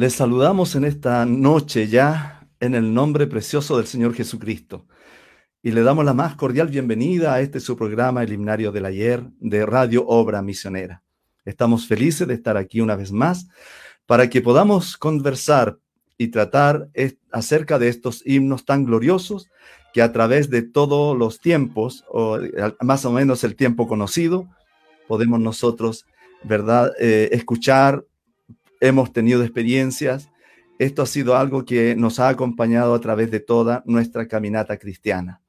Les saludamos en esta noche ya en el nombre precioso del Señor Jesucristo y le damos la más cordial bienvenida a este su programa, El Himnario del Ayer de Radio Obra Misionera. Estamos felices de estar aquí una vez más para que podamos conversar y tratar acerca de estos himnos tan gloriosos que a través de todos los tiempos, o más o menos el tiempo conocido, podemos nosotros, ¿verdad?, eh, escuchar, hemos tenido experiencias. Esto ha sido algo que nos ha acompañado a través de toda nuestra caminata cristiana.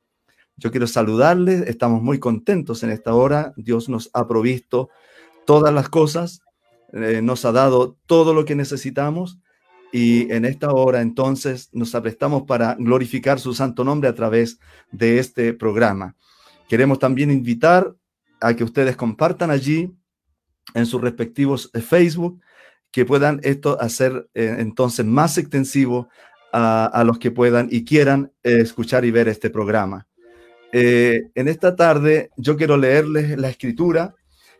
Yo quiero saludarles, estamos muy contentos en esta hora. Dios nos ha provisto todas las cosas, eh, nos ha dado todo lo que necesitamos y en esta hora entonces nos aprestamos para glorificar su santo nombre a través de este programa. Queremos también invitar a que ustedes compartan allí en sus respectivos eh, Facebook que puedan esto hacer eh, entonces más extensivo a, los que puedan y quieran eh, escuchar y ver este programa. Eh, en esta tarde yo quiero leerles la escritura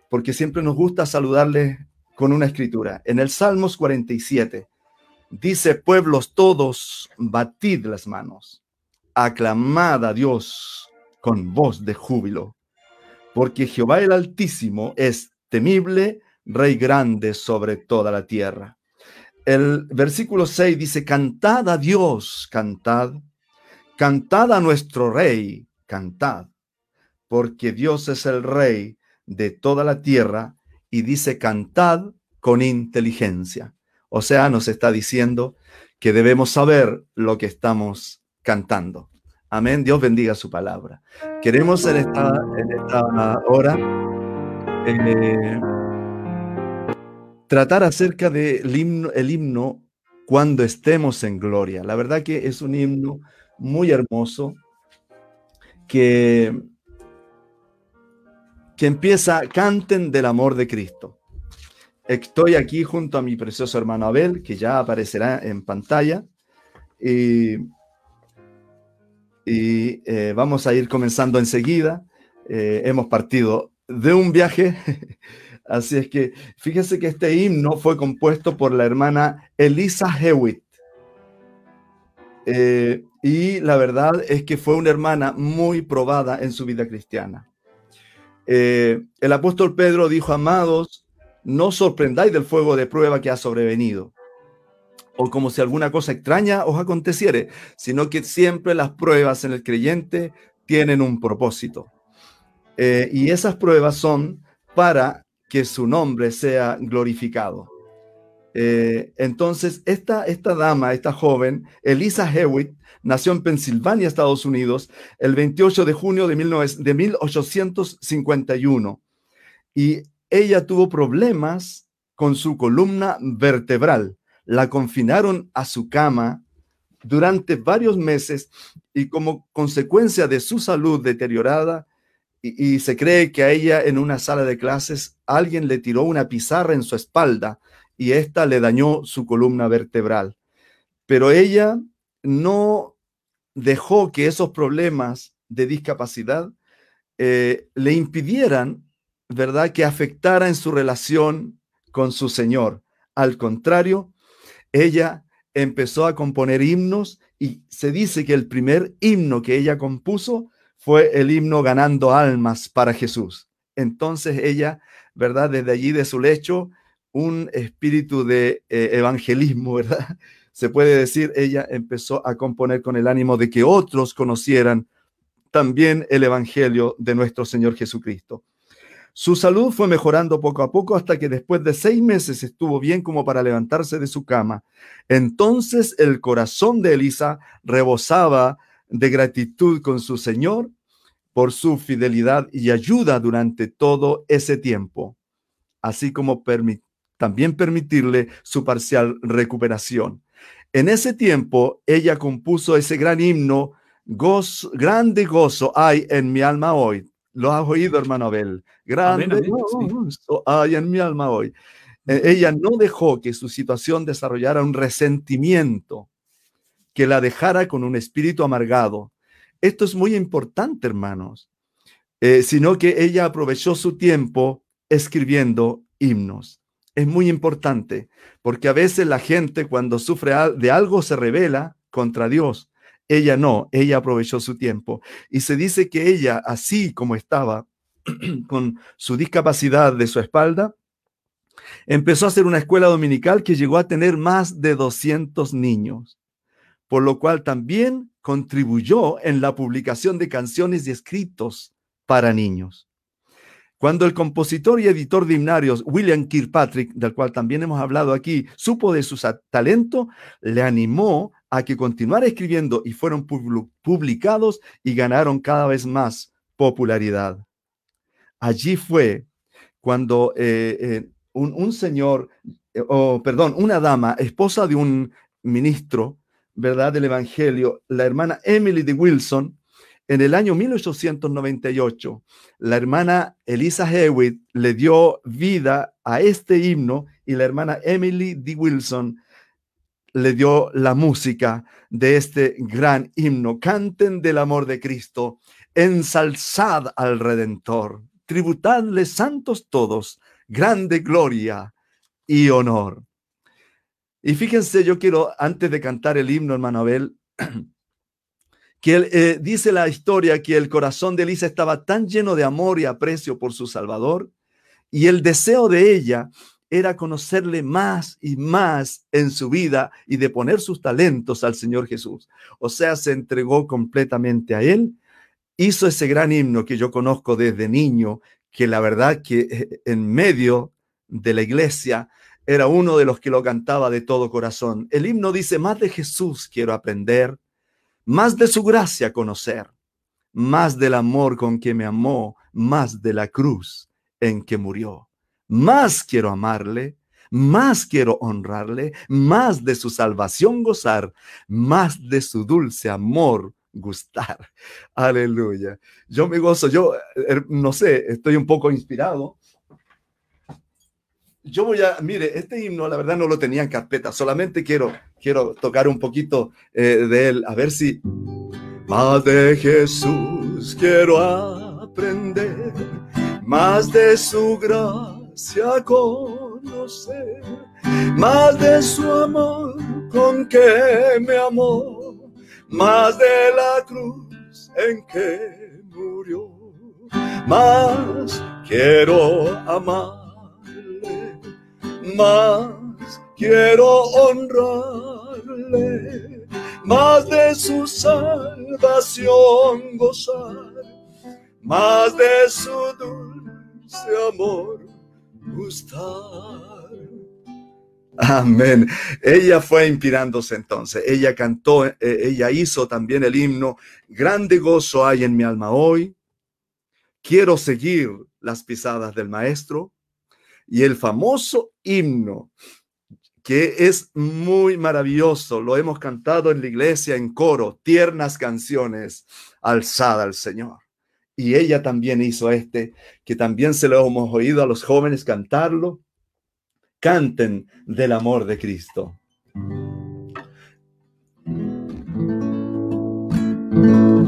porque siempre nos gusta saludarles con una escritura. En el Salmos 47 dice, pueblos todos, batid las manos, aclamad a Dios con voz de júbilo, porque Jehová el Altísimo es temible Rey grande sobre toda la tierra. El versículo 6 dice, cantad a Dios, cantad, cantad a nuestro Rey, cantad, porque Dios es el Rey de toda la tierra y dice, cantad con inteligencia. O sea, nos está diciendo que debemos saber lo que estamos cantando. Amén. Dios bendiga su palabra. Queremos en esta, en esta hora eh, tratar acerca del himno, el himno cuando estemos en gloria. La verdad que es un himno muy hermoso que, que empieza, canten del amor de Cristo. Estoy aquí junto a mi precioso hermano Abel, que ya aparecerá en pantalla. Y, eh, vamos a ir comenzando enseguida. Eh, hemos partido de un viaje Así es que fíjese que este himno fue compuesto por la hermana Elisa Hewitt. Eh, y la verdad es que fue una hermana muy probada en su vida cristiana. Eh, el apóstol Pedro dijo, amados, no sorprendáis del fuego de prueba que ha sobrevenido, o como si alguna cosa extraña os aconteciere, sino que siempre las pruebas en el creyente tienen un propósito. Eh, y esas pruebas son para que su nombre sea glorificado. Eh, entonces, esta, esta dama, esta joven, Elisa Hewitt, nació en Pensilvania, Estados Unidos, el 28 de junio de, de 1851. Y ella tuvo problemas con su columna vertebral. La confinaron a su cama durante varios meses y como consecuencia de su salud deteriorada, y, se cree que a ella en una sala de clases alguien le tiró una pizarra en su espalda y esta le dañó su columna vertebral. Pero ella no dejó que esos problemas de discapacidad eh, le impidieran, ¿verdad?, que afectara en su relación con su Señor. Al contrario, ella empezó a componer himnos y se dice que el primer himno que ella compuso fue el himno ganando almas para Jesús. Entonces ella, ¿verdad? Desde allí de su lecho, un espíritu de eh, evangelismo, ¿verdad? Se puede decir, ella empezó a componer con el ánimo de que otros conocieran también el Evangelio de nuestro Señor Jesucristo. Su salud fue mejorando poco a poco hasta que después de seis meses estuvo bien como para levantarse de su cama. Entonces el corazón de Elisa rebosaba de gratitud con su Señor por su fidelidad y ayuda durante todo ese tiempo, así como también permitirle su parcial recuperación. En ese tiempo, ella compuso ese gran himno, gozo, grande gozo hay en mi alma hoy. ¿Lo has oído, hermano Abel? Grande gozo hay en mi alma hoy. E, ella no dejó que su situación desarrollara un resentimiento que la dejara con un espíritu amargado. Esto es muy importante, hermanos, eh, sino que ella aprovechó su tiempo escribiendo himnos. es muy importante, porque a veces la gente cuando sufre de algo se revela contra Dios. Ella no, ella aprovechó su tiempo. Y se dice que ella, así como estaba, con su discapacidad de su espalda, empezó a hacer una escuela dominical que llegó a tener más de 200 niños, por lo cual también contribuyó en la publicación de canciones y escritos para niños. Cuando el compositor y editor de himnarios William Kirkpatrick, del cual también hemos hablado aquí, supo de su talento, le animó a que continuara escribiendo y fueron publicados y ganaron cada vez más popularidad. Allí fue cuando eh, eh, un, señor, eh, o perdón, una dama, esposa de un ministro, ¿verdad? Del Evangelio, la hermana Emily de Wilson, en el año 1898, la hermana Elisa Hewitt le dio vida a este himno y la hermana Emily D. Wilson le dio la música de este gran himno. Canten del amor de Cristo, ensalzad al Redentor, tributadle santos todos, grande gloria y honor. Y fíjense, yo quiero, antes de cantar el himno, hermano Abel, que eh, dice la historia que el corazón de Elisa estaba tan lleno de amor y aprecio por su Salvador, y el deseo de ella era conocerle más y más en su vida y de poner sus talentos al Señor Jesús. O sea, se entregó completamente a Él, hizo ese gran himno que yo conozco desde niño, que la verdad que eh, en medio de la iglesia era uno de los que lo cantaba de todo corazón. El himno dice, más de Jesús quiero aprender, más de su gracia conocer, más del amor con que me amó, más de la cruz en que murió. Más quiero amarle, más quiero honrarle, más de su salvación gozar, más de su dulce amor gustar. Aleluya. Yo me gozo, yo er, no sé, estoy un poco inspirado. Yo voy a, mire, este himno la verdad no lo tenía en carpeta, solamente quiero quiero tocar un poquito eh, de él, a ver si... Más de Jesús quiero aprender, más de su gracia conocer, más de su amor con que me amó, más de la cruz en que murió, más quiero amarle, más quiero honrarle, más de su salvación gozar, más de su dulce amor gustar. Amén. Ella fue inspirándose entonces. Ella cantó, eh, ella hizo también el himno. Grande gozo hay en mi alma hoy. Quiero seguir las pisadas del maestro. Y el famoso himno que es muy maravilloso. Lo hemos cantado en la iglesia en coro, tiernas canciones, alzada al Señor. Y ella también hizo este, que también se lo hemos oído a los jóvenes cantarlo. Canten del amor de Cristo.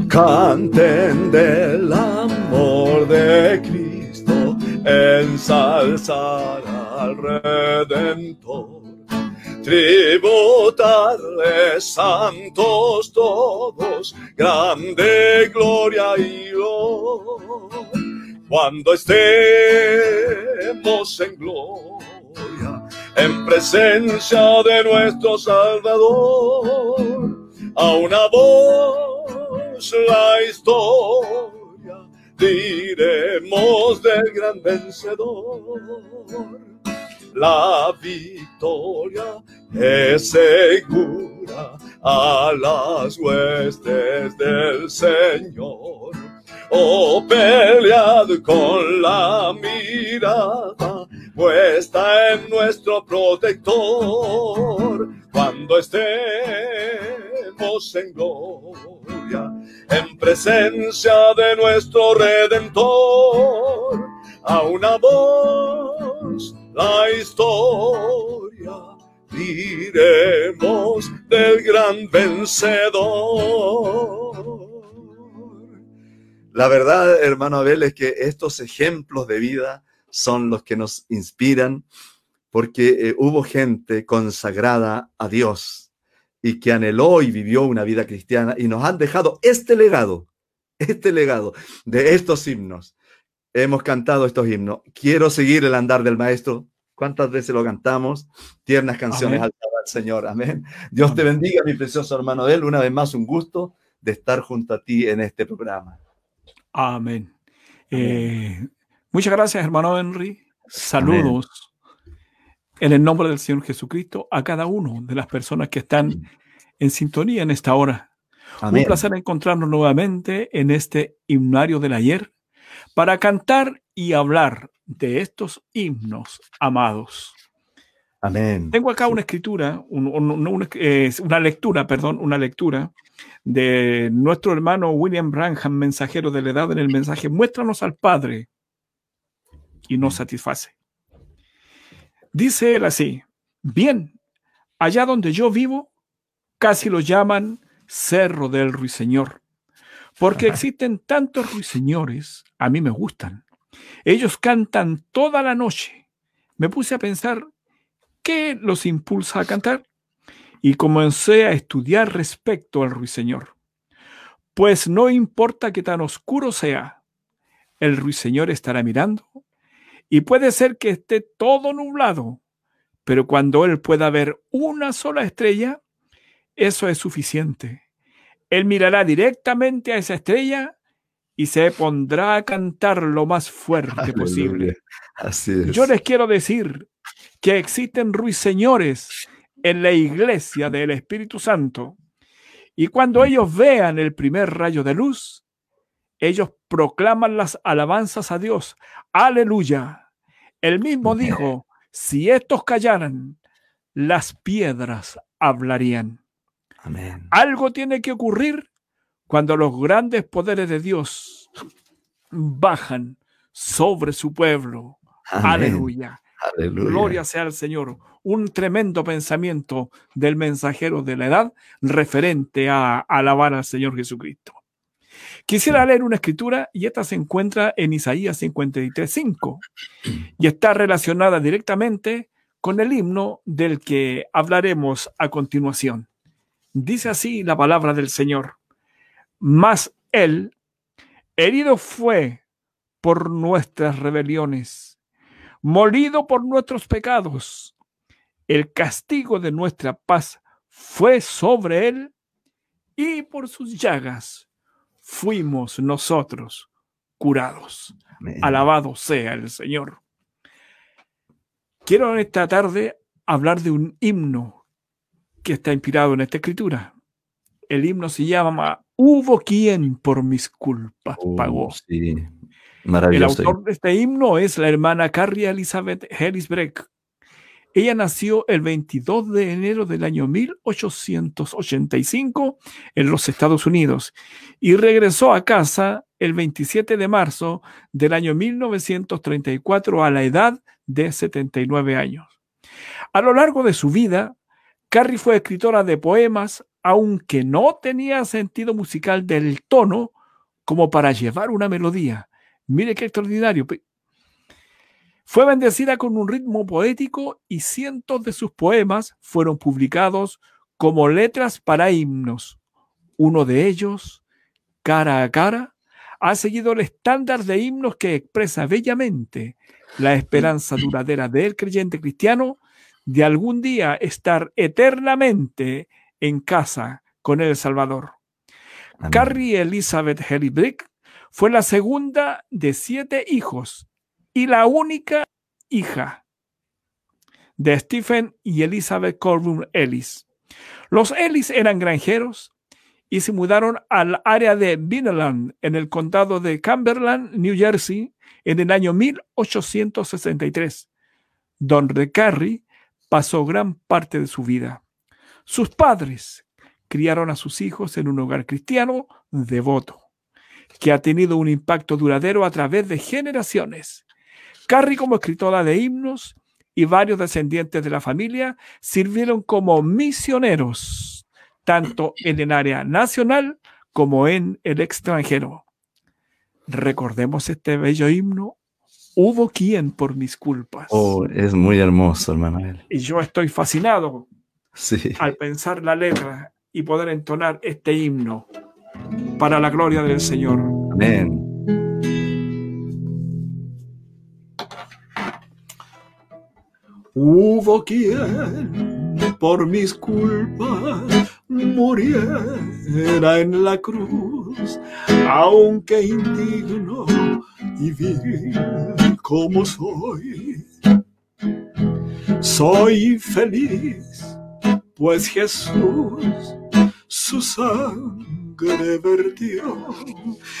Canten del amor de Cristo, ensalzar al Redentor tributarle santos todos, grande gloria y honor. Cuando estemos en gloria, en presencia de nuestro Salvador, a una voz la historia del gran vencedor la victoria es segura a las huestes del Señor. Oh, pelead con la mirada puesta en nuestro protector cuando estemos en gloria, en presencia de nuestro redentor, a una voz la historia diremos del gran vencedor. La verdad, hermano Abel, es que estos ejemplos de vida son los que nos inspiran porque eh, hubo gente consagrada a Dios y que anheló y vivió una vida cristiana y nos han dejado este legado, este legado de estos himnos. Hemos cantado estos himnos. Quiero seguir el andar del maestro. ¿Cuántas veces lo cantamos? Tiernas canciones al Señor. Amén. Dios te bendiga, mi precioso hermano él. Una vez más, un gusto de estar junto a ti en este programa. Amén. Eh, muchas gracias, hermano Henry. Saludos en el nombre del Señor Jesucristo a cada uno de las personas que están en sintonía en esta hora. Un placer encontrarnos nuevamente en este himnario del ayer para cantar y hablar de estos himnos amados. Amén. Tengo acá una escritura, una lectura, perdón, una lectura de nuestro hermano William Branham, mensajero de la edad en el mensaje, muéstranos al Padre y nos satisface. Dice él así, bien, allá donde yo vivo, casi lo llaman Cerro del Ruiseñor, porque existen tantos ruiseñores, a mí me gustan. Ellos cantan toda la noche. Me puse a pensar, ¿qué los impulsa a cantar? y comencé a estudiar respecto al ruiseñor. Pues no importa que tan oscuro sea, el ruiseñor estará mirando y puede ser que esté todo nublado, pero cuando él pueda ver una sola estrella, eso es suficiente. Él mirará directamente a esa estrella y se pondrá a cantar lo más fuerte posible. Yo les quiero decir que existen ruiseñores en la iglesia del Espíritu Santo. Y cuando ellos vean el primer rayo de luz, ellos proclaman las alabanzas a Dios. Aleluya. Él mismo dijo, si estos callaran, las piedras hablarían. Amén. Algo tiene que ocurrir cuando los grandes poderes de Dios bajan sobre su pueblo. Aleluya. Gloria sea al Señor. Un tremendo pensamiento del mensajero de la edad referente a alabar al Señor Jesucristo. Quisiera leer una escritura y esta se encuentra en Isaías 53.5 y está relacionada directamente con el himno del que hablaremos a continuación. Dice así la palabra del Señor. Mas Él, herido fue por nuestras rebeliones molido por nuestros pecados. El castigo de nuestra paz fue sobre él y por sus llagas fuimos nosotros curados. Alabado sea el Señor. Quiero en esta tarde hablar de un himno que está inspirado en esta escritura. El himno se llama Hubo quien por mis culpas oh, pagó. El autor de este himno es la hermana Carrie Elizabeth Hellisbreck. Ella nació el 22 de enero del año 1885 en los Estados Unidos y regresó a casa el 27 de marzo del año 1934 a la edad de 79 años. A lo largo de su vida, Carrie fue escritora de poemas, aunque no tenía sentido musical del tono como para llevar una melodía Mire qué extraordinario. Fue bendecida con un ritmo poético y cientos de sus poemas fueron publicados como letras para himnos. Uno de ellos, Cara a Cara, ha seguido el estándar de himnos que expresa bellamente la esperanza duradera del creyente cristiano de algún día estar eternamente en casa con el Salvador. Carrie Elizabeth Hellibrick fue la segunda de siete hijos y la única hija de Stephen y Elizabeth Corbin Ellis. Los Ellis eran granjeros y se mudaron al área de Vineland, en el condado de Cumberland, New Jersey, en el año 1863, donde Carrie pasó gran parte de su vida. Sus padres criaron a sus hijos en un hogar cristiano devoto que ha tenido un impacto duradero a través de generaciones. Carrie como escritora de himnos y varios descendientes de la familia sirvieron como misioneros, tanto en el área nacional como en el extranjero. Recordemos este bello himno, hubo quien por mis culpas. Oh, es muy hermoso, hermano. Y yo estoy fascinado Sí. al pensar la letra y poder entonar este himno para la gloria del Señor. Amén. Hubo quien por mis culpas muriera en la cruz, aunque indigno y vil como soy. Soy feliz, pues Jesús su sangre vertió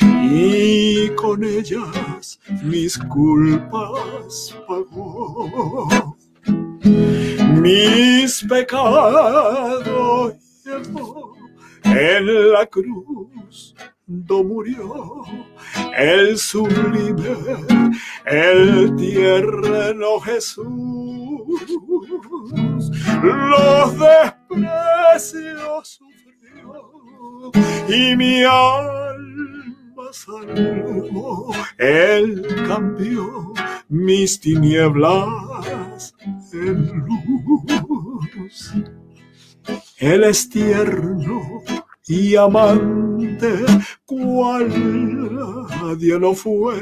y con ellas mis culpas pagó. Mis pecados llevó en la cruz do murió el sublime, el tierno Jesús. Los desprecios sufrió y mi alma Él cambió mis tinieblas en luz. Él es tierno y amante, cual nadie lo fue,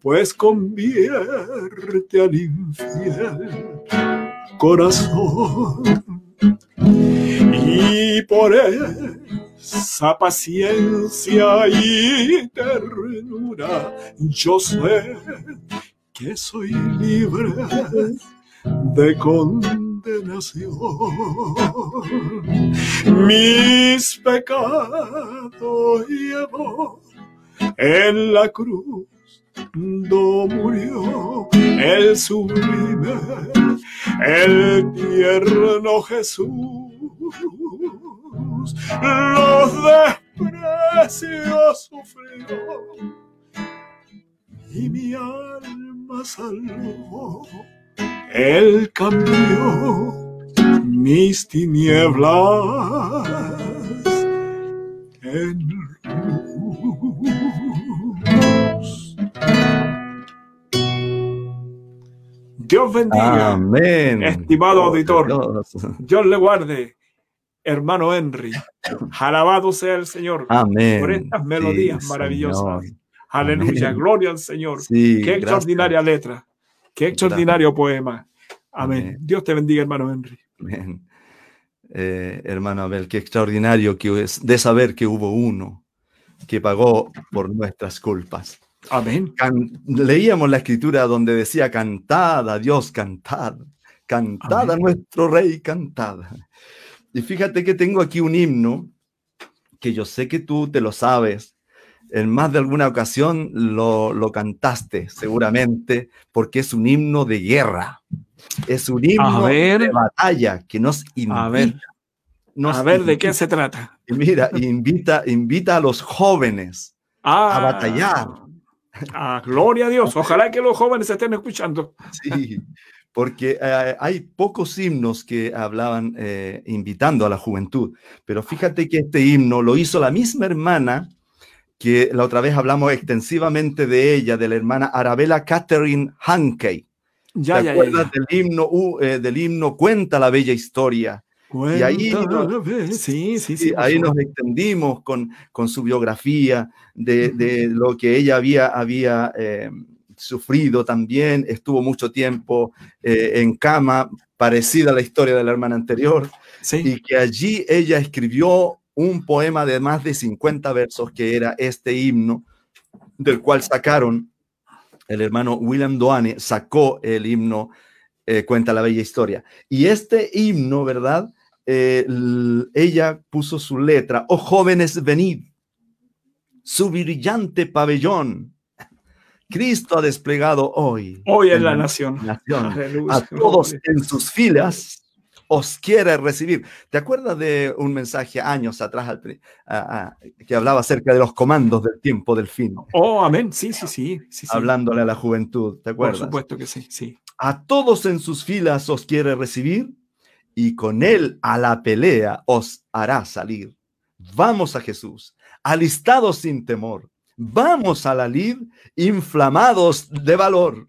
pues convierte al infiel corazón. Y por esa paciencia y ternura, yo sé que soy libre de condenación. Mis pecados llevó en la cruz, murió el sublime, el tierno Jesús. Los desprecios sufrió y mi alma salvó. Él cambió mis tinieblas en Dios bendiga, Amén. estimado auditor. Dios. Le guarde, hermano Henry. Alabado sea el Señor Amén. por estas melodías Sí, maravillosas. Señor. Aleluya, Amén. gloria al Señor. Sí, Qué gracias. extraordinaria letra. Qué extraordinario poema. Amén. Amén. Dios te bendiga, hermano Henry. Amén. Eh, hermano Abel, qué extraordinario que es de saber que hubo uno que pagó por nuestras culpas. Amén. Can- leíamos la escritura donde decía, cantad a Dios, cantad, cantad a Amén. nuestro rey, cantad. Y fíjate que tengo aquí un himno que yo sé que tú te lo sabes. En más de alguna ocasión lo, lo cantaste, seguramente, porque es un himno de guerra. Es un himno ver. de batalla que nos invita. A ver, nos a ver de qué invita- se trata. y Mira, invita, invita a los jóvenes Ah, a batallar. Ah, gloria a Dios. Ojalá que los jóvenes estén escuchando. Sí, porque eh, hay pocos himnos que hablaban eh, invitando a la juventud, pero fíjate que este himno lo hizo la misma hermana que la otra vez hablamos extensivamente de ella, de la hermana Arabella Catherine Hankey. Ya, ¿Te ya, acuerdas ya. del himno, uh, eh, del himno Cuenta la bella historia? Y ahí Cuéntame. Sí, sí, ahí nos extendimos con, con su biografía de, de lo que ella había, había eh, sufrido también. Estuvo mucho tiempo eh, en cama, parecida a la historia de la hermana anterior, y que allí ella escribió un poema de más de 50 versos que era este himno, del cual sacaron, el hermano William Doane sacó el himno eh, Cuenta la Bella Historia. Y este himno, ¿verdad? Eh, ella puso su letra, oh jóvenes, venid, su brillante pabellón. Cristo ha desplegado hoy. Hoy en la nación. nación. Aleluya. A todos en sus filas os quiere recibir. ¿Te acuerdas de un mensaje años atrás al pri- a- a- que hablaba acerca de los comandos del tiempo del fin? Oh, amén. Sí, sí, sí. sí, sí. Hablándole a la juventud, ¿te Por acuerdas? supuesto que sí, sí. A todos en sus filas os quiere recibir y con él a la pelea os hará salir. Vamos a Jesús, alistados sin temor, Vamos a la lid inflamados de valor.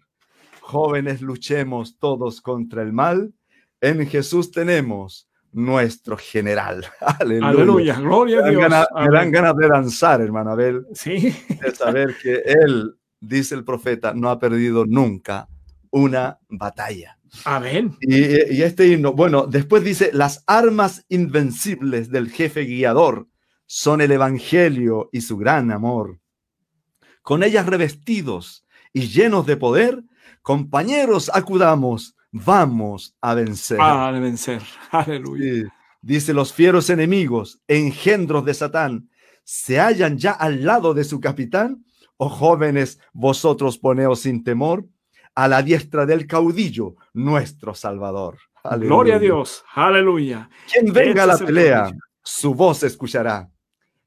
Jóvenes, luchemos todos contra el mal. En Jesús tenemos nuestro general. Aleluya. Gloria a Dios. me dan ganas de danzar, hermano Abel. Sí. De saber que Él, dice el profeta, no ha perdido nunca una batalla. Amén. Y, y este himno, bueno, después dice, las armas invencibles del jefe guiador son el Evangelio y su gran amor. Con ellas revestidos y llenos de poder, compañeros, acudamos, vamos a vencer. A vencer. Aleluya. Dice, los fieros enemigos, engendros de Satán, se hallan ya al lado de su capitán. Oh jóvenes, vosotros poneos sin temor a la diestra del caudillo, nuestro Salvador. Gloria a Dios. Aleluya. Quien venga a la pelea, su voz escuchará.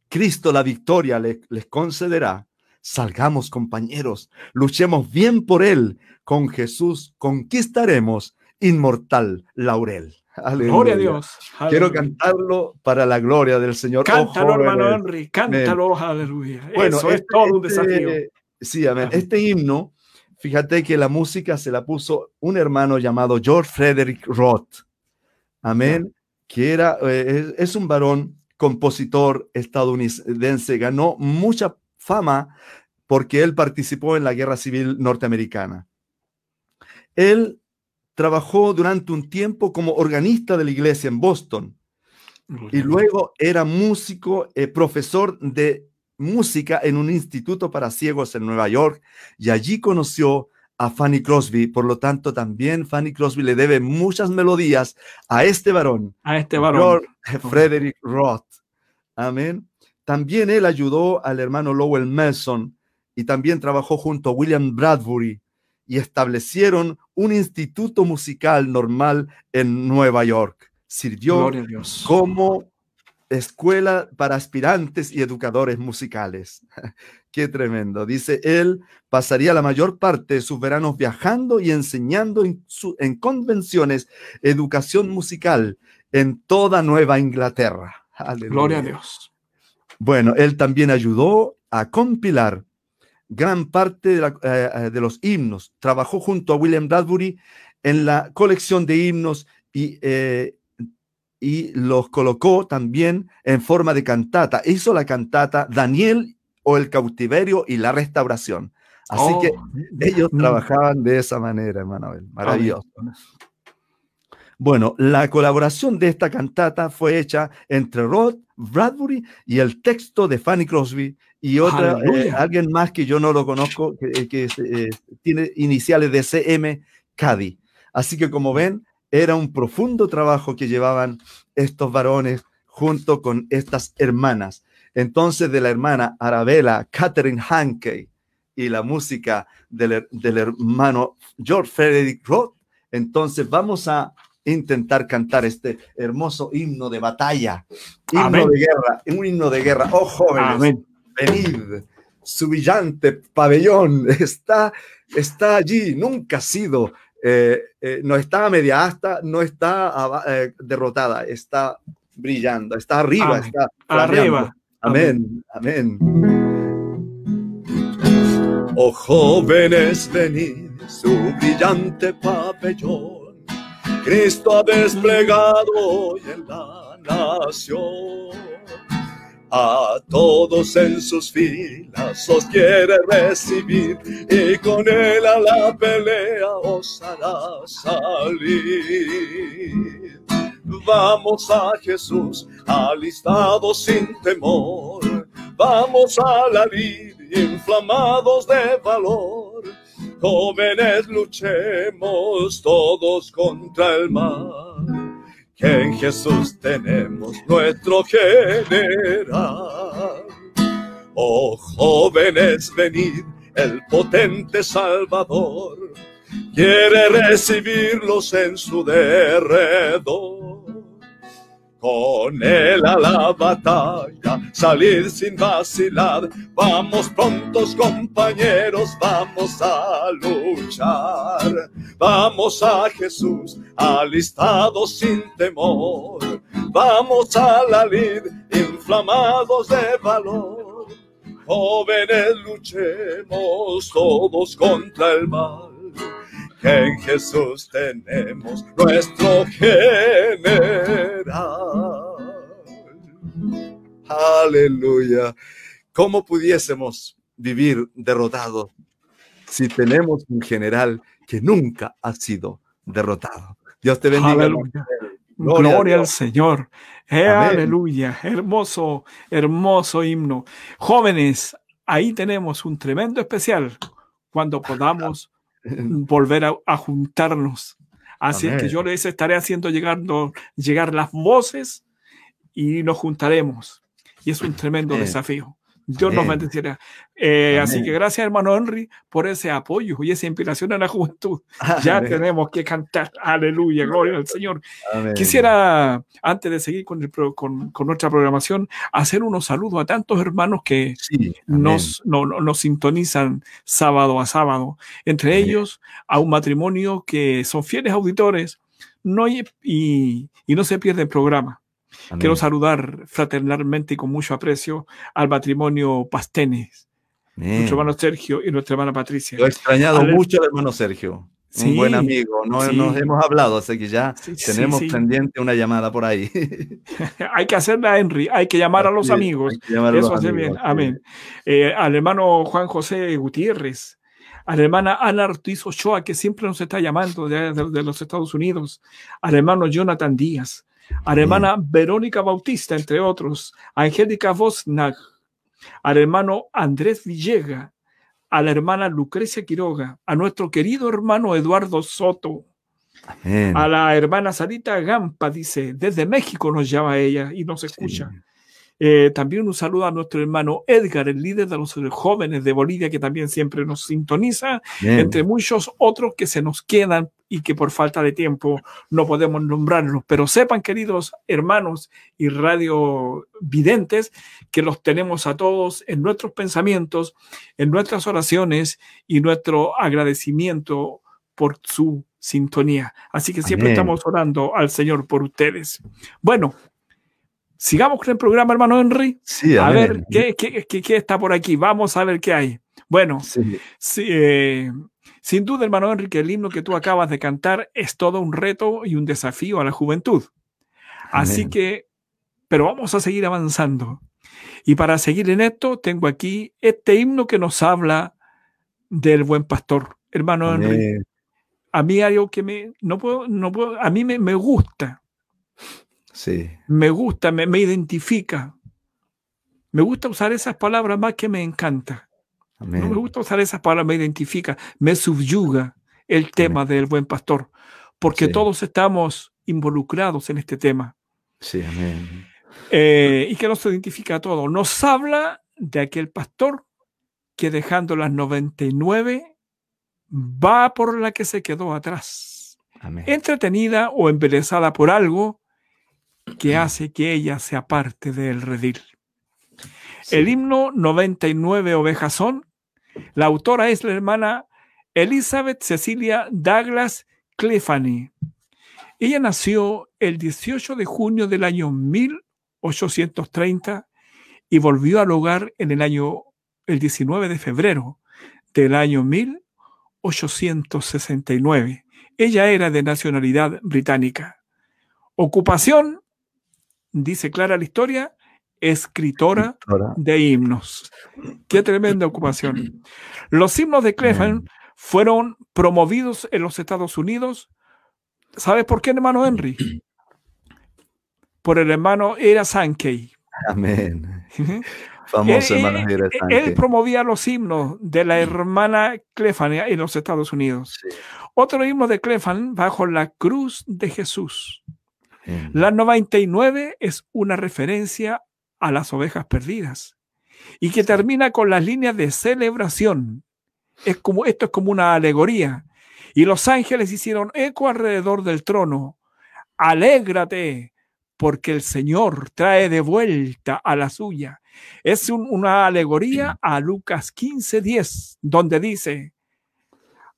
Cristo la victoria les concederá. Salgamos compañeros, luchemos bien por Él. Con Jesús conquistaremos inmortal laurel. Gloria a Dios. Quiero cantarlo para la gloria del Señor. Oh, cántalo, hermano Henry, cántalo, aleluya. Bueno, Eso es este, todo un este, desafío. Sí, amén. Este himno, fíjate que la música se la puso un hermano llamado George Frederick Roth. Amén. Que era, eh, es un varón compositor estadounidense, ganó mucha fama porque él participó en la guerra civil norteamericana. Él trabajó durante un tiempo como organista de la iglesia en Boston y luego era músico, eh, profesor de música en un instituto para ciegos en Nueva York y allí conoció a Fanny Crosby, por lo tanto también Fanny Crosby le debe muchas melodías a este varón, a este varón, Frederick Roth. Amén. También él ayudó al hermano Lowell Mason y también trabajó junto a William Bradbury y establecieron un instituto musical normal en Nueva York. Sirvió como escuela para aspirantes y educadores musicales. Qué tremendo. Dice, él pasaría la mayor parte de sus veranos viajando y enseñando en, en convenciones educación musical en toda Nueva Inglaterra. Gloria a Dios. Bueno, él también ayudó a compilar gran parte de, eh, eh, de, los himnos. Trabajó junto a William Bradbury en la colección de himnos y, eh, y los colocó también en forma de cantata. Hizo la cantata Daniel o el cautiverio y la restauración. Así que oh, ellos trabajaban de esa manera, hermano. Maravilloso. Bueno, la colaboración de esta cantata fue hecha entre Rod Bradbury y el texto de Fanny Crosby y otra, eh, alguien más que yo no lo conozco, que, eh, tiene iniciales de CM Cady. Así que como ven, era un profundo trabajo que llevaban estos varones junto con estas hermanas. Entonces, de la hermana Arabella Catherine Hankey y la música del, del hermano George Frederick Roth, entonces vamos a intentar cantar este hermoso himno de batalla, himno de guerra, un himno de guerra. Oh jóvenes, venid, su brillante pabellón está, está allí, nunca ha sido, eh, eh, no está a media asta, no está eh, derrotada, está brillando, está arriba, está arriba. Amén, amén. Oh jóvenes, venid, su brillante pabellón Cristo ha desplegado hoy en la nación. A todos en sus filas os quiere recibir y con él a la pelea os hará salir. Vamos a Jesús, alistados sin temor. Vamos a la lid, inflamados de valor Jóvenes luchemos todos contra el mal, en Jesús tenemos nuestro general. Oh jóvenes, venid, el potente Salvador quiere recibirlos en su derredor con él a la batalla, salir sin vacilar. Vamos prontos compañeros, vamos a luchar. Vamos a Jesús, alistados sin temor. Vamos a la lid, inflamados de valor. jóvenes luchemos todos contra el mal. En Jesús tenemos nuestro general. Aleluya. ¿Cómo pudiésemos vivir derrotados si tenemos un general que nunca ha sido derrotado? Dios te bendiga. Aleluya. Gloria, al Señor. Eh, aleluya. Hermoso, hermoso himno. Jóvenes, ahí tenemos un tremendo especial cuando podamos volver a, juntarnos. Así es que yo les estaré haciendo llegar, llegar las voces y nos juntaremos. Y es un tremendo desafío. Dios nos bendecirá. Eh, así que gracias, hermano Henry, por ese apoyo y esa inspiración a la juventud. Ya tenemos que cantar. Aleluya, gloria al Señor. Quisiera, antes de seguir con, el, con, con, nuestra programación, hacer unos saludos a tantos hermanos que nos, no, nos sintonizan sábado a sábado. Entre ellos, a un matrimonio que son fieles auditores no, y, y, y no se pierde el programa. Quiero saludar fraternalmente y con mucho aprecio al matrimonio Pastenes, nuestro hermano Sergio y nuestra hermana Patricia. Lo he extrañado mucho al hermano Sergio. un buen amigo, no nos hemos hablado, así que ya tenemos pendiente una llamada por ahí. hay que hacerla, Henry, hay que llamar a los amigos. Eso hace bien, amén. Eh, al hermano Juan José Gutiérrez, a la hermana Ana Ortiz Ochoa, que siempre nos está llamando de, de los Estados Unidos, al hermano Jonathan Díaz, a la hermana Verónica Bautista, entre otros, a Angélica Vosnag, al hermano Andrés Villega, a la hermana Lucrecia Quiroga, a nuestro querido hermano Eduardo Soto, a la hermana Sarita Gampa, dice, desde México nos llama ella y nos escucha. Eh, también un saludo a nuestro hermano Edgar, el líder de los jóvenes de Bolivia, que también siempre nos sintoniza, entre muchos otros que se nos quedan y que por falta de tiempo no podemos nombrarlos. Pero sepan, queridos hermanos y radiovidentes, que los tenemos a todos en nuestros pensamientos, en nuestras oraciones y nuestro agradecimiento por su sintonía. Así que siempre estamos orando al Señor por ustedes. Bueno, Sigamos con el programa, hermano Henry. Sí, a ver ¿qué, qué, qué, está por aquí. Vamos a ver qué hay. Bueno, eh, sin duda, hermano Henry, que el himno que tú acabas de cantar es todo un reto y un desafío a la juventud. Así que, pero vamos a seguir avanzando. Y para seguir en esto, tengo aquí este himno que nos habla del buen pastor, hermano Henry. A mí algo que me, no puedo, no puedo, a mí me, me gusta me gusta, me, identifica. Me gusta usar esas palabras más que me encanta. No me gusta usar esas palabras, me identifica, me subyuga el tema del buen pastor, porque todos estamos involucrados en este tema. Sí, amén. Eh, y que nos identifica a todos. Nos habla de aquel pastor que dejando las 99 va por la que se quedó atrás. Entretenida o embelesada por algo, que hace que ella sea parte del redil. El himno 99 ovejas son, la autora es la hermana Elizabeth Cecilia Douglas Clefany. Ella nació el 18 de junio del año 1830 y volvió al hogar en el año el 19 de febrero del año 1869. Ella era de nacionalidad británica. Ocupación dice clara la historia, escritora, de himnos. Qué tremenda ocupación. Los himnos de Clefan fueron promovidos en los Estados Unidos. ¿Sabes por qué, hermano Henry? Por el hermano Era Sankey. Amén. Famoso él, hermano Era Sankey. Él promovía los himnos de la hermana Clefan en los Estados Unidos. Otro himno de Clefan bajo la cruz de Jesús. La 99 es una referencia a las ovejas perdidas y que termina con las líneas de celebración. Es como, esto es como una alegoría. Y los ángeles hicieron eco alrededor del trono. Alégrate, porque el Señor trae de vuelta a la suya. Es una alegoría a Lucas 15:10, donde dice,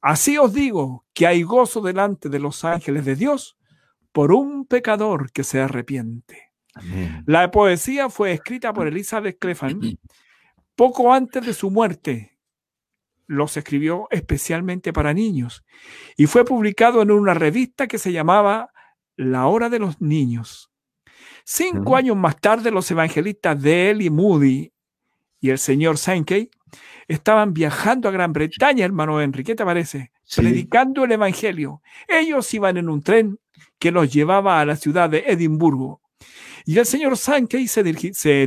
Así os digo que hay gozo delante de los ángeles de Dios por un pecador que se arrepiente. La poesía fue escrita por Elizabeth Clefan Poco antes de su muerte, los escribió especialmente para niños y fue publicado en una revista que se llamaba La Hora de los Niños. Cinco años más tarde, los evangelistas de él y Moody y el señor Sankey estaban viajando a Gran Bretaña, hermano Henry. ¿Qué te parece? Predicando el evangelio. Ellos iban en un tren que los llevaba a la ciudad de Edimburgo. Y el señor Sankey se,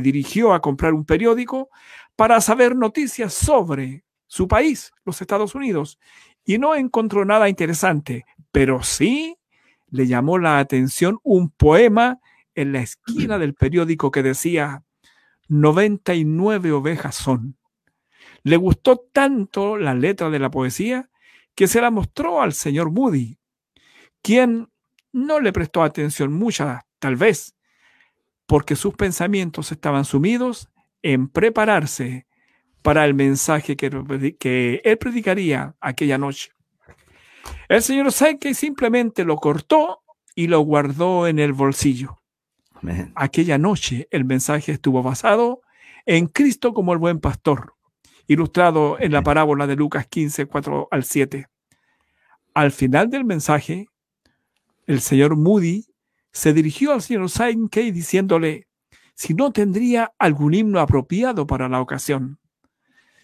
dirigió a comprar un periódico para saber noticias sobre su país, los Estados Unidos, y no encontró nada interesante, pero sí le llamó la atención un poema en la esquina del periódico que decía 99 ovejas son. Le gustó tanto la letra de la poesía que se la mostró al señor Moody, quien no le prestó atención mucha, tal vez, porque sus pensamientos estaban sumidos en prepararse para el mensaje que, que él predicaría aquella noche. El señor Sankey simplemente lo cortó y lo guardó en el bolsillo. Aquella noche el mensaje estuvo basado en Cristo como el buen pastor, ilustrado en la parábola de Lucas 15, 4 al 7. Al final del mensaje, el señor Moody se dirigió al señor Sankey diciéndole si no tendría algún himno apropiado para la ocasión.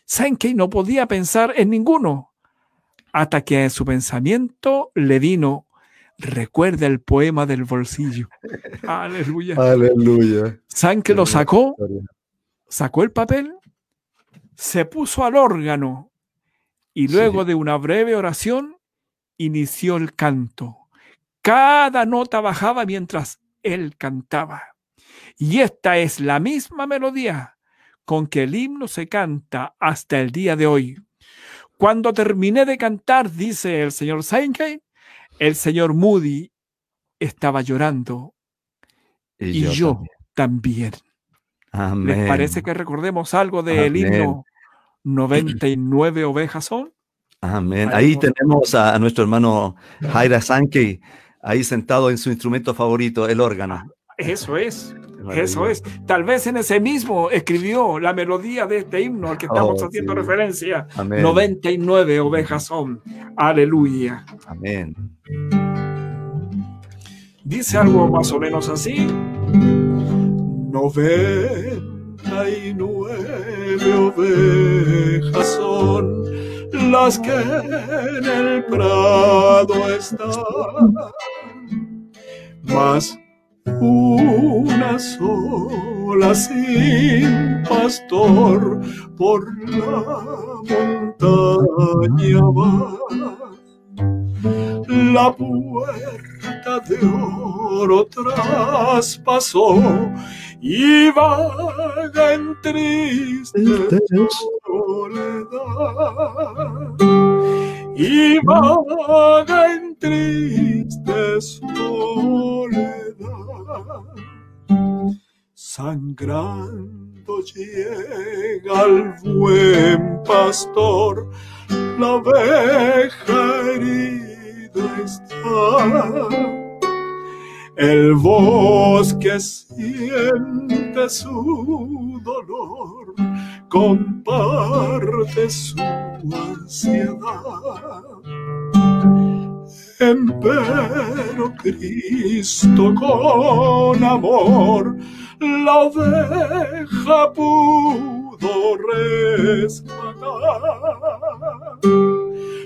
Sankey no podía pensar en ninguno, hasta que en su pensamiento le vino recuerda el poema del bolsillo. Aleluya. Aleluya. Sankey lo sacó, sacó el papel, se puso al órgano y luego de una breve oración inició el canto. Cada nota bajaba mientras él cantaba. Y esta es la misma melodía con que el himno se canta hasta el día de hoy. Cuando terminé de cantar, dice el señor Sankey, el señor Moody estaba llorando y, yo, también. ¿Les parece que recordemos algo del himno 99 ovejas son? Amén. Ahí tenemos a, nuestro hermano Jaira Sankey ahí sentado en su instrumento favorito, el órgano. Eso es, eso es. Tal vez en ese mismo escribió la melodía de este himno al que estamos oh, haciendo referencia. 99 ovejas son. Aleluya. Amén. Dice algo más o menos así. 99 ovejas son las que en el prado están. Más una sola sin pastor por la montaña va. La puerta de oro traspasó y vaga en triste soledad. Y vaga en triste soledad. Sangrando llega al buen pastor, la oveja herida está. El bosque siente su dolor, comparte su ansiedad. Empero Cristo con amor la oveja pudo rescatar.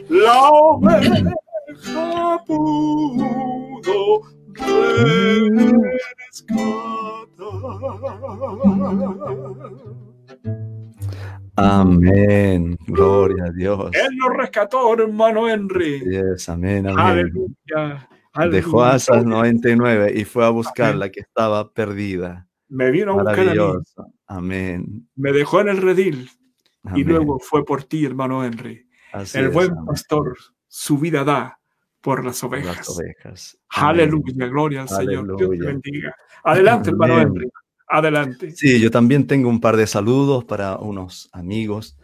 La oveja pudo Amén, gloria a Dios. Él lo rescató, hermano Henry. Yes, amén, amén. Aleluya, Dejó a esas 99 y fue a buscar la que estaba perdida. Me vino a buscar a mí. Amén. Me dejó en el redil y luego fue por ti, hermano Henry. el buen pastor su vida da por las ovejas. Aleluya, gloria al Señor. Dios te bendiga. Adelante, hermano Henry. Adelante. Sí, yo también tengo un par de saludos para unos amigos.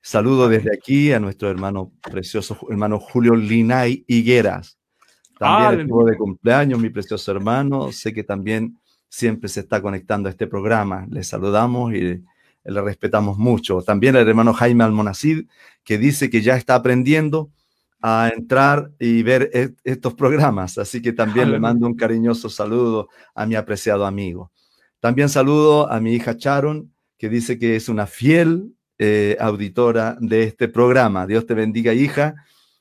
Saludo desde aquí a nuestro hermano precioso, hermano Julio Linay Higueras. También estuvo de cumpleaños, mi precioso hermano. Sé que también siempre se está conectando a este programa. Les saludamos y le respetamos mucho. También el hermano Jaime Almonacid, que dice que ya está aprendiendo a entrar y ver e-, estos programas, así que también le mando un cariñoso saludo a mi apreciado amigo. También saludo a mi hija Sharon, que dice que es una fiel eh, auditora de este programa. Dios te bendiga, hija.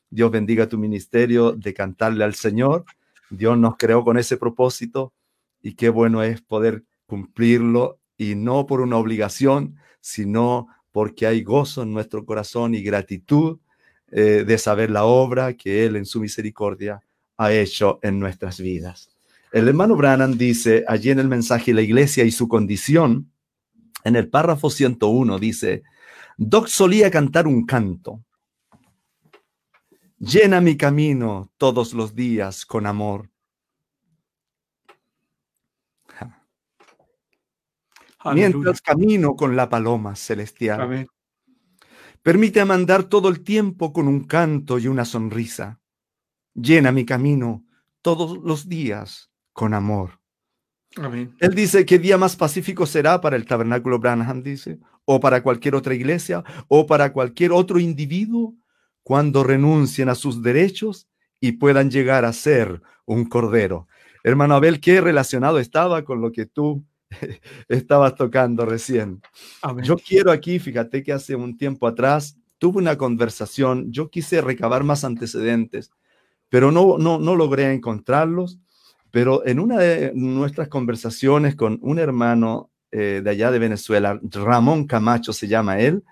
Dios bendiga tu ministerio de cantarle al Señor. Dios nos creó con ese propósito y qué bueno es poder cumplirlo y no por una obligación, sino porque hay gozo en nuestro corazón y gratitud eh, de saber la obra que Él en su misericordia ha hecho en nuestras vidas. El hermano Branham dice allí en el mensaje La iglesia y su condición, en el párrafo 101 dice, Doc solía cantar un canto. Llena mi camino todos los días con amor. Mientras camino con la paloma celestial. Permite mandar todo el tiempo con un canto y una sonrisa. Llena mi camino todos los días con amor. Él dice que día más pacífico será para el tabernáculo Branham, dice, o para cualquier otra iglesia, o para cualquier otro individuo, cuando renuncien a sus derechos y puedan llegar a ser un cordero. Hermano Abel, ¿qué relacionado estaba con lo que tú estabas tocando recién? Yo quiero aquí, fíjate que hace un tiempo atrás tuve una conversación, yo quise recabar más antecedentes, pero no, no, no logré encontrarlos pero en una de nuestras conversaciones con un hermano eh, de allá de Venezuela, Ramón Camacho se llama él,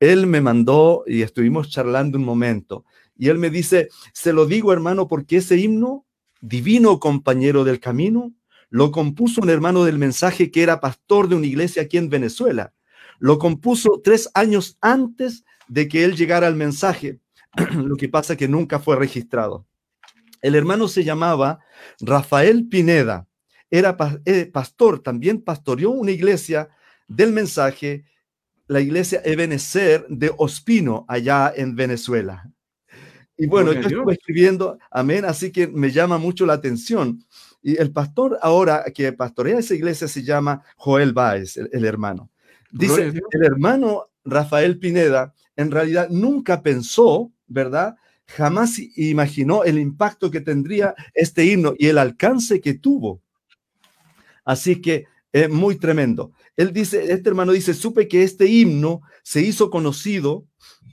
él me mandó y estuvimos charlando un momento. Y él me dice, se lo digo hermano porque ese himno, divino compañero del camino, lo compuso un hermano del mensaje que era pastor de una iglesia aquí en Venezuela. Lo compuso tres años antes de que él llegara al mensaje. lo que pasa que nunca fue registrado. El hermano se llamaba Rafael Pineda, era eh, pastor, también pastoreó una iglesia del mensaje, la iglesia Ebenezer de Ospino, allá en Venezuela. Y bueno, yo estuve escribiendo, amén, así que me llama mucho la atención. Y el pastor ahora que pastorea esa iglesia se llama Joel Baez, el, hermano. Dice, el hermano Rafael Pineda en realidad nunca pensó, ¿verdad? Jamás imaginó el impacto que tendría este himno y el alcance que tuvo. Así que es muy tremendo. Él dice, este hermano dice, supe que este himno se hizo conocido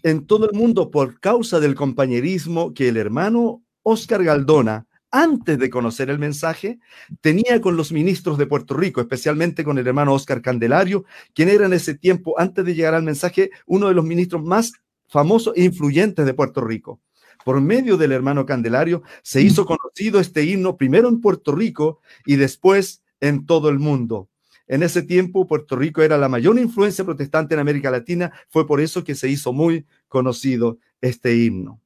en todo el mundo por causa del compañerismo que el hermano Oscar Galdona, antes de conocer el mensaje, tenía con los ministros de Puerto Rico, especialmente con el hermano Oscar Candelario, quien era en ese tiempo, antes de llegar al mensaje, uno de los ministros más famosos e influyentes de Puerto Rico por medio del hermano Candelario, se hizo conocido este himno primero en Puerto Rico y después en todo el mundo. En ese tiempo, Puerto Rico era la mayor influencia protestante en América Latina. Fue por eso que se hizo muy conocido este himno.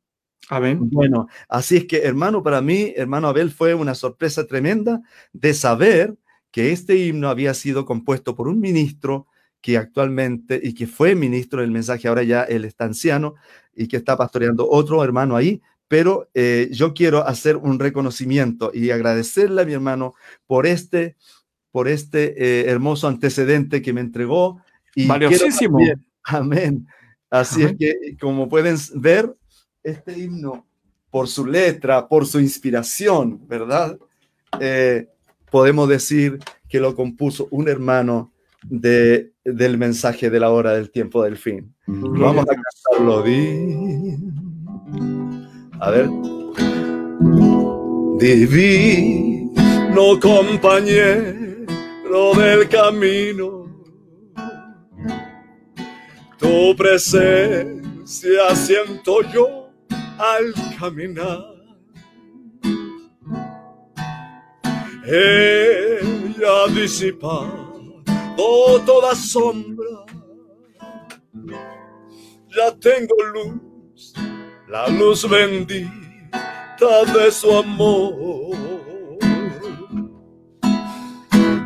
Amén. Bueno, así es que, hermano, para mí, hermano Abel, fue una sorpresa tremenda de saber que este himno había sido compuesto por un ministro que actualmente y que fue ministro del mensaje, ahora ya él está anciano y que está pastoreando otro hermano ahí, pero eh, yo quiero hacer un reconocimiento y agradecerle a mi hermano por este, por este eh, hermoso antecedente que me entregó. Y Valiosísimo. amén. Así es que, como pueden ver, este himno, por su letra, por su inspiración, ¿verdad? Eh, podemos decir que lo compuso un hermano de, del mensaje de la hora del tiempo del fin. Vamos a cantarlo. A ver. Divino compañero del camino, tu presencia siento yo al caminar. Ella toda sombra. Ya tengo luz, la luz bendita de su amor.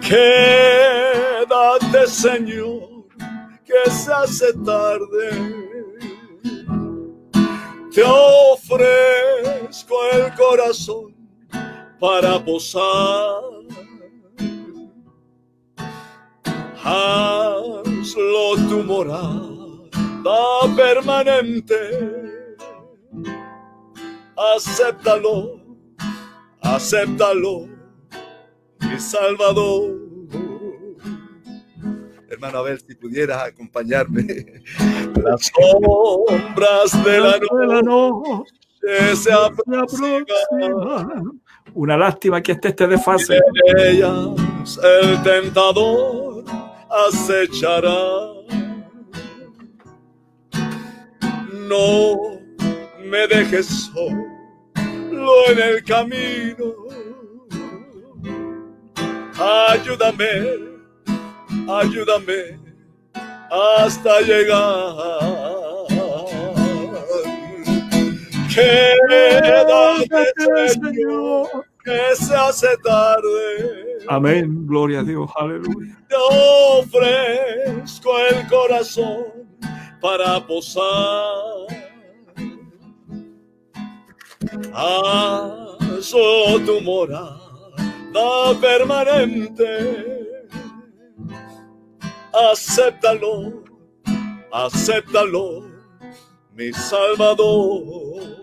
Quédate, Señor, que se hace tarde. Te ofrezco el corazón para posar hazlo tu morada permanente. Acéptalo, acéptalo, mi Salvador. Hermano Abel, si pudieras acompañarme. Las sombras de la noche se aproximan. Una lástima que esté este desfase. ellas el tentador acechará. No me dejes solo en el camino. Ayúdame, ayúdame hasta llegar. Quédate, Señor, que se hace tarde. Amén, gloria a Dios, aleluya. Te ofrezco el corazón para posar. Hazlo tu morada permanente. Acéptalo, acéptalo, mi Salvador.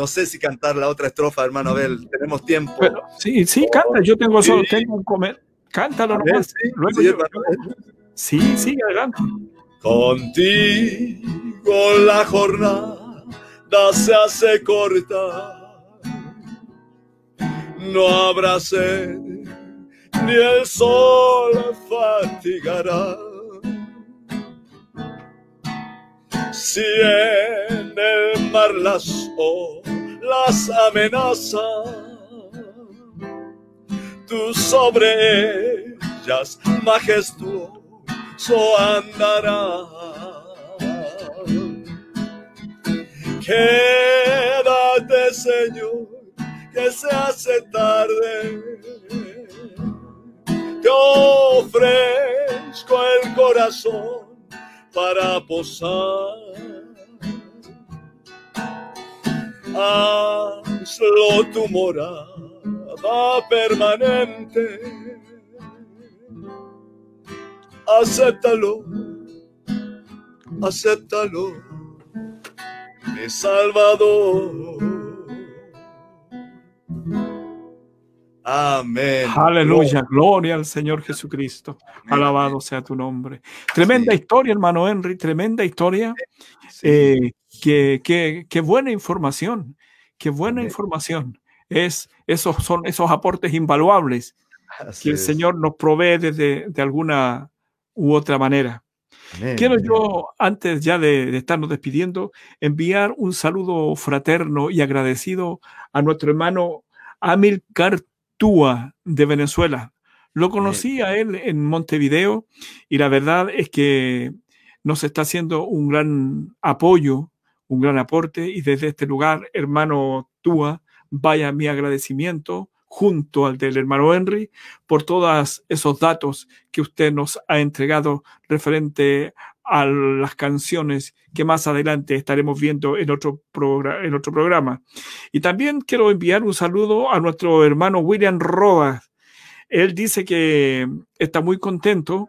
No sé si cantar la otra estrofa, hermano Abel. Tenemos tiempo. sí, sí, canta. Yo tengo solo, tengo un comer. Cántalo nomás. Sí, Luego sí, sí, sí, adelante. Contigo la jornada se hace corta. No habrá sed, ni el sol fatigará. Si en el mar las las amenaza, tú sobre ellas majestuoso andarás. Quédate, Señor, que se hace tarde. Te ofrezco el corazón para posar. Hazlo tu morada permanente. Acéptalo, acéptalo, mi Salvador. Amén. Aleluya, gloria al Señor Jesucristo. Alabado sea tu nombre. Tremenda historia, hermano Henry, tremenda historia. Eh, qué, buena información, qué buena información. Es, esos son esos aportes invaluables que el Señor nos provee de, de alguna u otra manera. Quiero yo, antes ya de, de, estarnos despidiendo, enviar un saludo fraterno y agradecido a nuestro hermano Amilcar Túa de Venezuela. Lo conocí a él en Montevideo y la verdad es que nos está haciendo un gran apoyo, un gran aporte y desde este lugar, hermano Túa, vaya mi agradecimiento junto al del hermano Henry por todos esos datos que usted nos ha entregado referente a las canciones que más adelante estaremos viendo en otro, en otro programa. Y también quiero enviar un saludo a nuestro hermano William Rodas. Él dice que está muy contento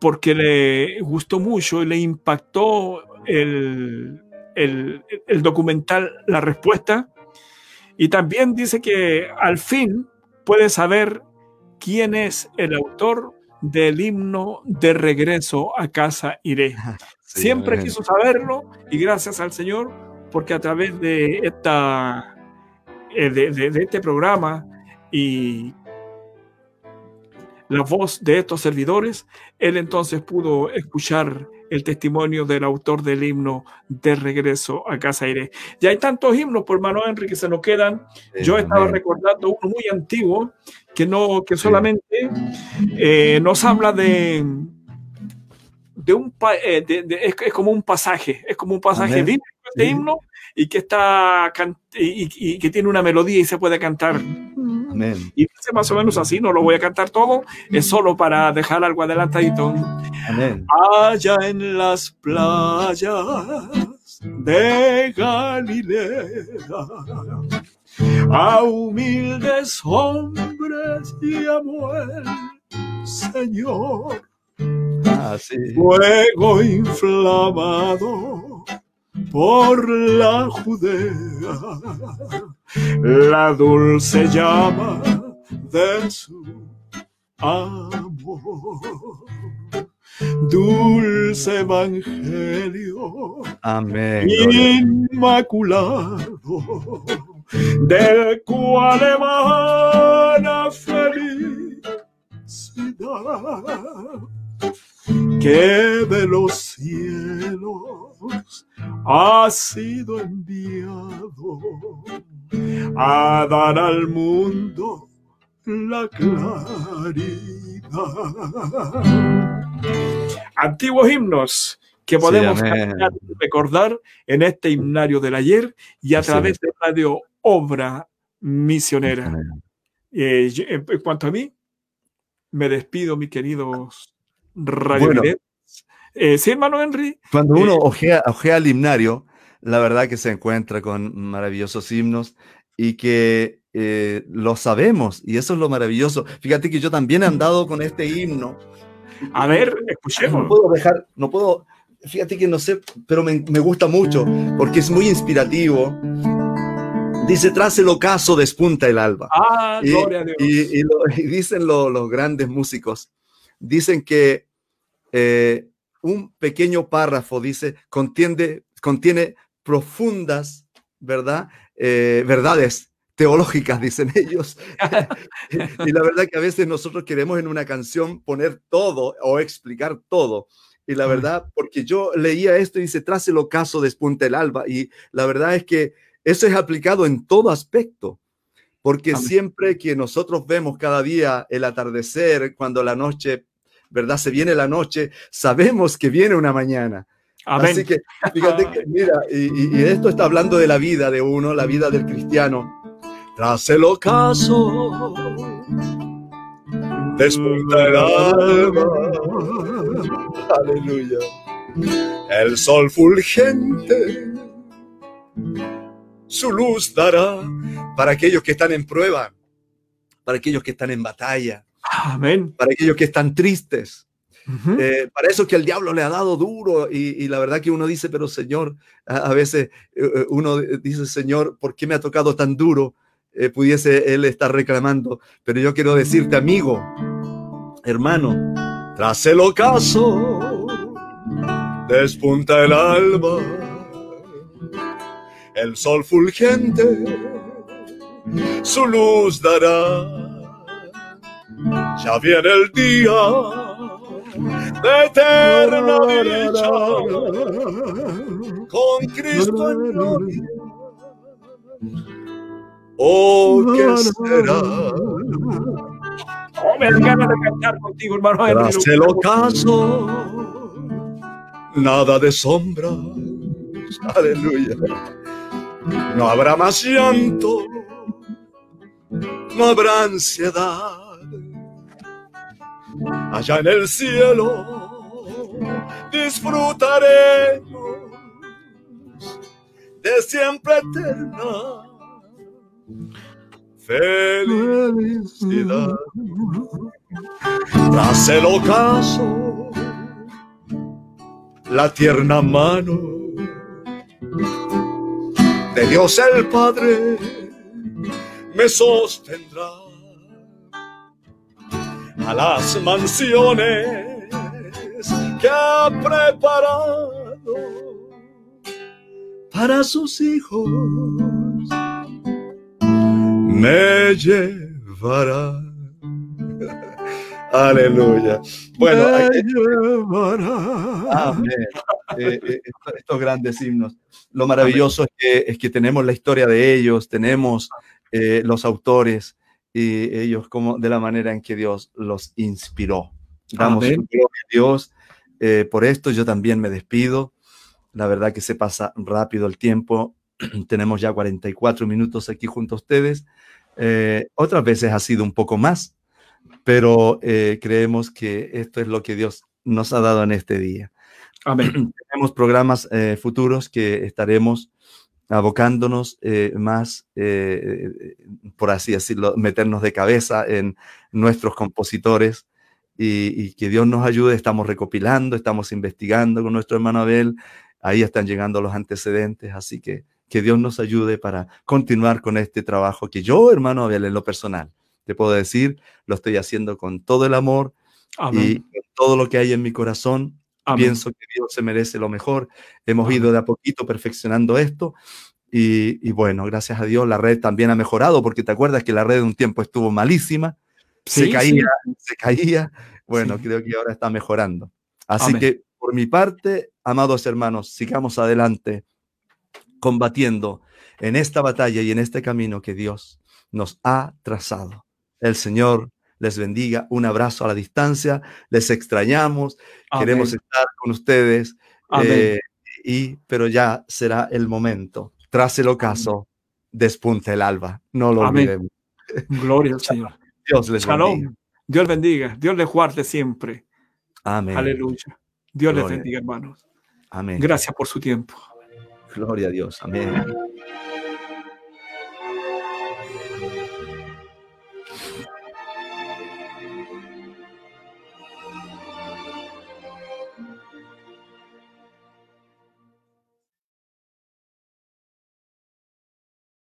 porque le gustó mucho y le impactó el, el, el documental La Respuesta. Y también dice que al fin puede saber quién es el autor del himno de regreso a casa iré. Siempre quiso saberlo y gracias al Señor porque a través de esta eh, de, este programa y la voz de estos servidores, él entonces pudo escuchar el testimonio del autor del himno de regreso a casa iré. Ya hay tantos himnos por mano Henry que se nos quedan. Yo estaba recordando uno muy antiguo que no que solamente eh, nos habla de de un eh, es, como un pasaje, es como un pasaje de este himno y que está y, que tiene una melodía y se puede cantar. Y dice más o menos así, no lo voy a cantar todo, es solo para dejar algo adelantadito. Allá en las playas de Galilea, a humildes hombres llamó el Señor. Ah, Fuego inflamado por la Judea, la dulce llama de su amor. Dulce evangelio, amén, inmaculado, del cual emana felicidad que de los cielos ha sido enviado a dar al mundo la claridad. Antiguos himnos que podemos recordar en este himnario del ayer y a través de Radio Obra Misionera. Eh, en cuanto a mí, me despido, mis queridos radio eh, sí, hermano Henry. Cuando uno eh, ojea, el himnario, la verdad que se encuentra con maravillosos himnos y que eh, lo sabemos, y eso es lo maravilloso. Fíjate que yo también he andado con este himno. A ver, escuchemos. No puedo dejar, no puedo, fíjate que no sé, pero me, gusta mucho porque es muy inspirativo. Dice, tras el ocaso despunta el alba. Ah, y, gloria a Dios. Y, dicen los grandes músicos, dicen que eh, un pequeño párrafo, dice, contiene, contiene profundas, ¿verdad? Eh, verdades teológicas, dicen ellos. y la verdad que a veces nosotros queremos en una canción poner todo o explicar todo. Y la verdad, porque yo leía esto y dice, tras el ocaso despunta el alba. Y la verdad es que eso es aplicado en todo aspecto. Porque siempre que nosotros vemos cada día el atardecer, cuando la noche, ¿verdad? Se viene la noche, sabemos que viene una mañana. Así que, fíjate que, mira, y, y, esto está hablando de la vida de uno, la vida del cristiano. Tras el ocaso, despunta el alma. Aleluya. El sol fulgente su luz dará para aquellos que están en prueba, para aquellos que están en batalla, Amén. para aquellos que están tristes. Eh, para eso que el diablo le ha dado duro y, la verdad que uno dice, pero Señor, a, veces eh, eh, uno dice, Señor, ¿por qué me ha tocado tan duro? pudiese él estar reclamando, pero yo quiero decirte, amigo, hermano, tras el ocaso, despunta el alba el sol fulgente su luz dará. Ya viene el día de eterna dicha con Cristo en gloria. Oh, ¿qué será? Oh, me dan ganas de cantar contigo, hermano. Tras el ocaso, nada de sombra. Aleluya no habrá más llanto, no habrá ansiedad. Allá en el cielo disfrutaremos de siempre eterna felicidad. Tras el ocaso, la tierna mano de Dios el Padre me sostendrá a las mansiones que ha preparado para sus hijos. Me llevará. Aleluya. Bueno, Amén. Eh, eh, estos grandes himnos. Lo maravilloso es que, es que, tenemos la historia de ellos, tenemos eh, los autores y ellos como de la manera en que Dios los inspiró. Damos gloria a Dios. por esto yo también me despido. La verdad que se pasa rápido el tiempo. tenemos ya 44 minutos aquí junto a ustedes. otras veces ha sido un poco más, pero creemos que esto es lo que Dios nos ha dado en este día. Tenemos programas eh, futuros que estaremos abocándonos eh, más, eh, por así decirlo, meternos de cabeza en nuestros compositores y, que Dios nos ayude. Estamos recopilando, estamos investigando con nuestro hermano Abel. Ahí están llegando los antecedentes, así que que Dios nos ayude para continuar con este trabajo que yo, hermano Abel, en lo personal, te puedo decir, lo estoy haciendo con todo el amor y todo lo que hay en mi corazón. Pienso que Dios se merece lo mejor. Hemos ido de a poquito perfeccionando esto y, bueno, gracias a Dios la red también ha mejorado, porque te acuerdas que la red un tiempo estuvo malísima, se caía, se caía. Bueno, creo que ahora está mejorando. Así que por mi parte, amados hermanos, sigamos adelante combatiendo en esta batalla y en este camino que Dios nos ha trazado. El Señor les bendiga. Un abrazo a la distancia. Les extrañamos. Queremos estar con ustedes. Eh, y, pero ya será el momento tras el ocaso, despunta el alba. No lo olvidemos. Gloria al Señor. Dios les bendiga. Dios bendiga. Dios les guarde siempre. Amén. Aleluya. Dios les bendiga, hermanos. Amén. Gracias por su tiempo. Gloria a Dios. Amén.